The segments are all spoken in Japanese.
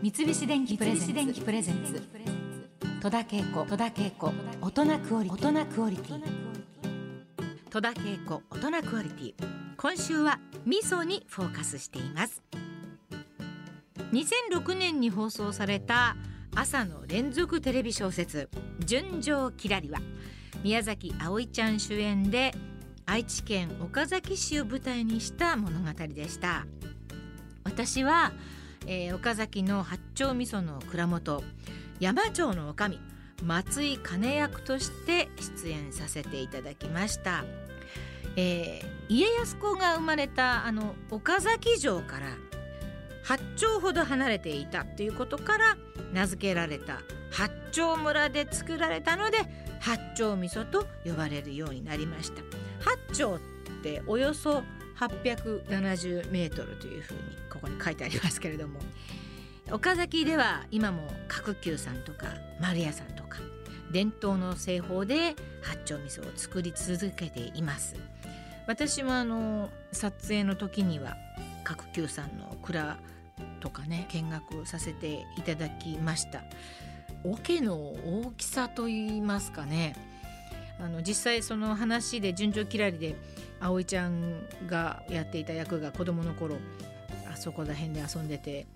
三菱電機プレゼンツ。戸田恵子戸田恵子。大人クオリティ。戸田恵子大人クオリティ。今週は味噌にフォーカスしています。2006年に放送された朝の連続テレビ小説純情きらりは宮崎葵ちゃん主演で愛知県岡崎市を舞台にした物語でした。私は、えー、岡崎の八丁味噌の蔵元山町の女将松井兼役として出演させていただきました、えー、家康公が生まれたあの岡崎城から八丁ほど離れていたということから名付けられた八丁村で作られたので八丁味噌と呼ばれるようになりました。八丁っておよそ870メートルというふうにここに書いてありますけれども。岡崎では今も角球さんとか丸屋さんとか伝統の製法で八丁味噌を作り続けています。私もあの撮影の時には角球さんの蔵とかね見学させていただきました。桶の大きさといいますかねあの実際その話で純情きらりで葵ちゃんがやっていた役が子供の頃あそこら辺で遊んでて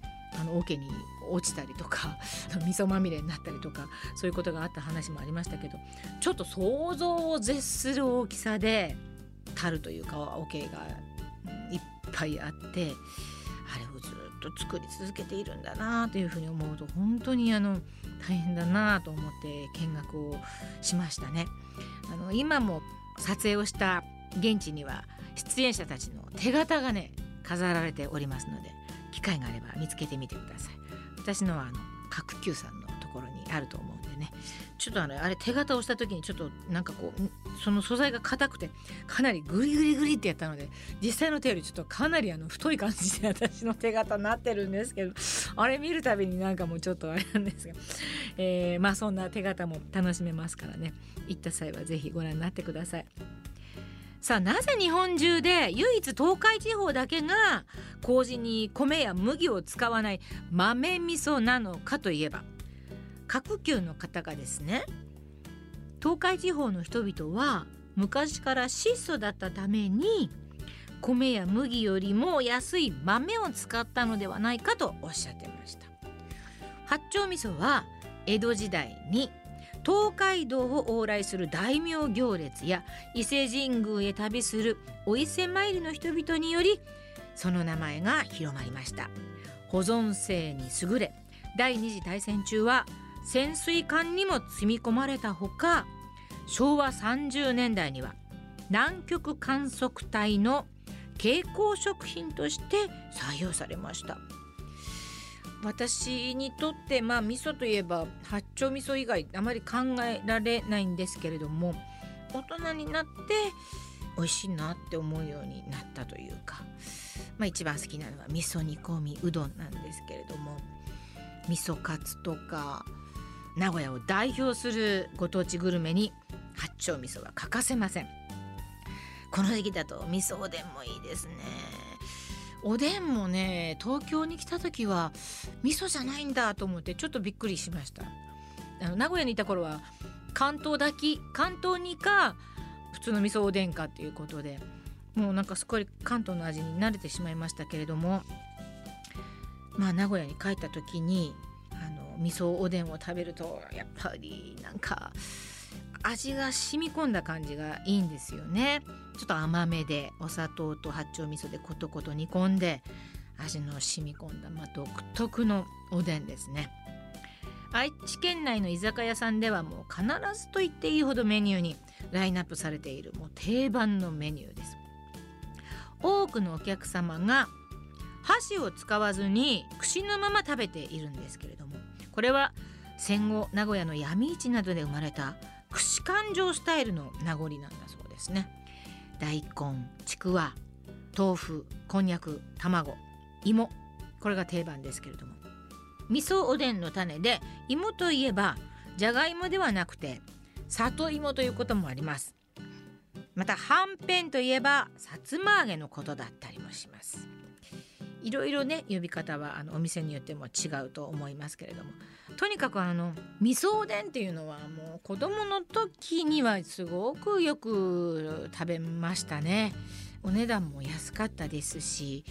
あの桶に落ちたりとか 味噌まみれになったりとかそういうことがあった話もありましたけどちょっと想像を絶する大きさで樽というか桶がいっぱいあってあれをずっと作り続けているんだなというふうに思うと本当にあの大変だなと思って見学をしましたね。あの今も撮影をした現地には出演者たちの手形がね飾られておりますので機会があれば見つけてみてください私のはあの角球さんのところにあると思うんでねちょっとあのあれ手形をした時にちょっとなんかこうその素材が硬くてかなりグリグリグリってやったので実際の手よりちょっとかなりあの太い感じで私の手形になってるんですけどあれ見るたびになんかもうちょっとあれなんですが、えー、まあそんな手形も楽しめますからね行った際は是非ご覧になってください。さあなぜ日本中で唯一東海地方だけが麹に米や麦を使わない豆味噌なのかといえば各級の方がですね東海地方の人々は昔から質素だったために米や麦よりも安い豆を使ったのではないかとおっしゃってました。八丁味噌は江戸時代に東海道を往来する大名行列や伊勢神宮へ旅するお伊勢参りの人々によりその名前が広まりました。保存性に優れ第二次大戦中は潜水艦にも積み込まれたほか昭和30年代には南極観測隊の蛍光食品として採用されました。私にとってまあ味噌といえば八丁味噌以外あまり考えられないんですけれども大人になって美味しいなって思うようになったというか、まあ、一番好きなのは味噌煮込みうどんなんですけれども味噌カツとか名古屋を代表するご当地グルメに八丁味噌は欠かせません。この時期だと味噌おでんもいいですね。おでんもね東京に来た時は味噌じゃないんだと思ってちょっとびっくりしました。あの名古屋にいた頃は関東炊き関東煮か普通の味噌おでんかっていうことでもうなんかすごい関東の味に慣れてしまいましたけれどもまあ名古屋に帰った時に味噌おでんを食べるとやっぱりなんか味が染み込んだ感じがいいんですよね。ちょっと甘めでお砂糖と八丁味噌でコトコト煮込んで味の染み込んだ、まあ、独特のおでんですね。愛知県内の居酒屋さんではもう必ずと言っていいほどメニューにラインナップされているもう定番のメニューです。多くのお客様が箸を使わずに串のまま食べているんですけれどもこれは戦後名古屋の闇市などで生まれた串勘定スタイルの名残なんだそうですね。大根ちくわ豆腐こんにゃく卵芋これが定番ですけれども味噌おでんの種で芋といえばじゃがいもではなくて里芋ということもあります。またはんぺんといえばさつま揚げのことだったりもします。いろいろね呼び方はあのお店によっても違うと思いますけれどもとにかくあの味噌おでんっていうのはもう子供の時にはすごくよく食べましたね。お値段も安かったですし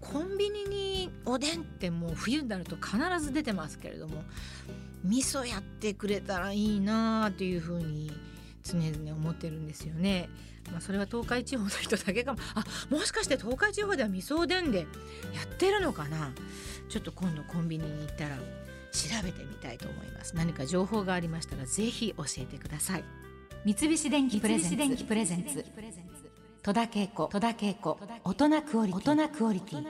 コンビニにおでんってもう冬になると必ず出てますけれども味噌やってくれたらいいなあというふうに常々思ってるんですよね。まあ、それは東海地方の人だけかもあもしかして東海地方では味噌おでんでってるのかな？ちょっと今度コンビニに行ったら調べてみたいと思います。何か情報がありましたらぜひ教えてください。三菱電機プレゼンツ。戸田恵子。大人クオリティ